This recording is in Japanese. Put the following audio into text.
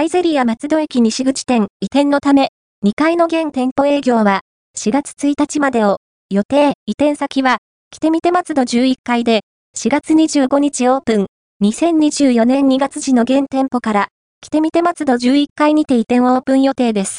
サイゼリア松戸駅西口店移転のため、2階の現店舗営業は4月1日までを予定、移転先は、来てみて松戸11階で4月25日オープン、2024年2月時の現店舗から、来てみて松戸11階にて移転オープン予定です。